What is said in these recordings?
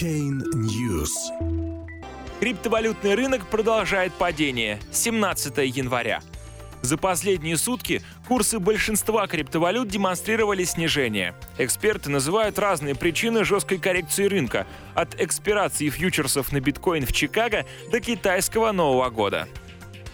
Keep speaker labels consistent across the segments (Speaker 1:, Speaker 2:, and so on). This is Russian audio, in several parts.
Speaker 1: Chain News.
Speaker 2: Криптовалютный рынок продолжает падение. 17 января. За последние сутки курсы большинства криптовалют демонстрировали снижение. Эксперты называют разные причины жесткой коррекции рынка, от экспирации фьючерсов на биткоин в Чикаго до китайского Нового года.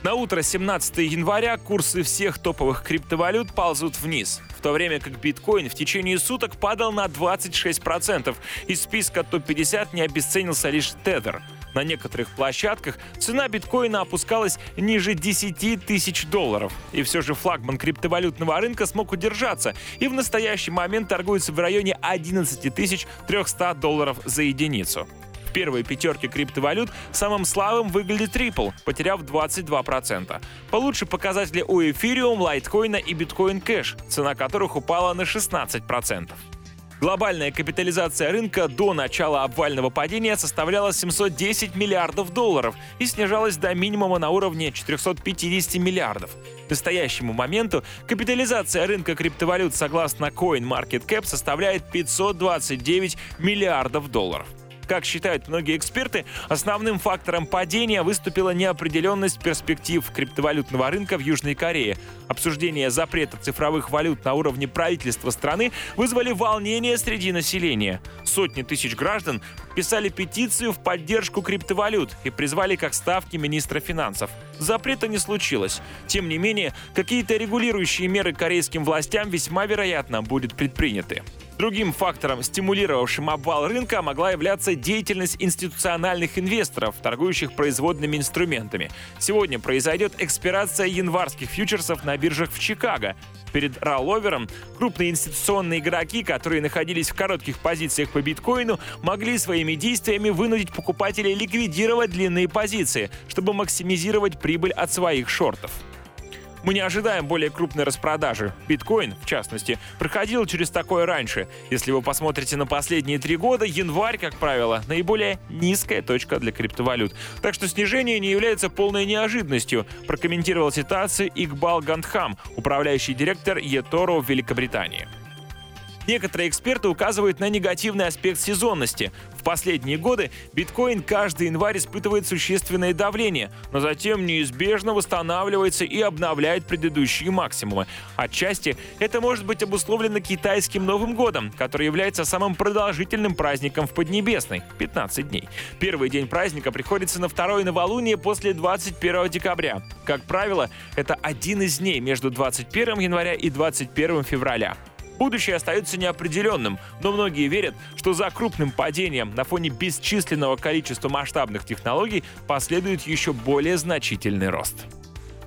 Speaker 2: На утро 17 января курсы всех топовых криптовалют ползут вниз, в то время как биткоин в течение суток падал на 26%. Из списка топ-50 не обесценился лишь Tether. На некоторых площадках цена биткоина опускалась ниже 10 тысяч долларов. И все же флагман криптовалютного рынка смог удержаться и в настоящий момент торгуется в районе 11 300 долларов за единицу. В первой пятерке криптовалют самым слабым выглядит Ripple, потеряв 22%. Получше показатели у Ethereum, Litecoin и Bitcoin Cash, цена которых упала на 16%. Глобальная капитализация рынка до начала обвального падения составляла 710 миллиардов долларов и снижалась до минимума на уровне 450 миллиардов. К настоящему моменту капитализация рынка криптовалют согласно CoinMarketCap составляет 529 миллиардов долларов. Как считают многие эксперты, основным фактором падения выступила неопределенность перспектив криптовалютного рынка в Южной Корее. Обсуждение запрета цифровых валют на уровне правительства страны вызвали волнение среди населения. Сотни тысяч граждан писали петицию в поддержку криптовалют и призвали к ставки министра финансов. Запрета не случилось. Тем не менее, какие-то регулирующие меры корейским властям весьма вероятно будут предприняты. Другим фактором, стимулировавшим обвал рынка, могла являться деятельность институциональных инвесторов, торгующих производными инструментами. Сегодня произойдет экспирация январских фьючерсов на биржах в Чикаго. Перед ролловером крупные институционные игроки, которые находились в коротких позициях по биткоину, могли своими действиями вынудить покупателей ликвидировать длинные позиции, чтобы максимизировать прибыль от своих шортов. Мы не ожидаем более крупной распродажи. Биткоин, в частности, проходил через такое раньше. Если вы посмотрите на последние три года, январь, как правило, наиболее низкая точка для криптовалют. Так что снижение не является полной неожиданностью, прокомментировал ситуацию Игбал Гандхам, управляющий директор eToro в Великобритании. Некоторые эксперты указывают на негативный аспект сезонности. В последние годы биткоин каждый январь испытывает существенное давление, но затем неизбежно восстанавливается и обновляет предыдущие максимумы. Отчасти это может быть обусловлено китайским Новым годом, который является самым продолжительным праздником в Поднебесной — 15 дней. Первый день праздника приходится на второе новолуние после 21 декабря. Как правило, это один из дней между 21 января и 21 февраля. Будущее остается неопределенным, но многие верят, что за крупным падением на фоне бесчисленного количества масштабных технологий последует еще более значительный рост.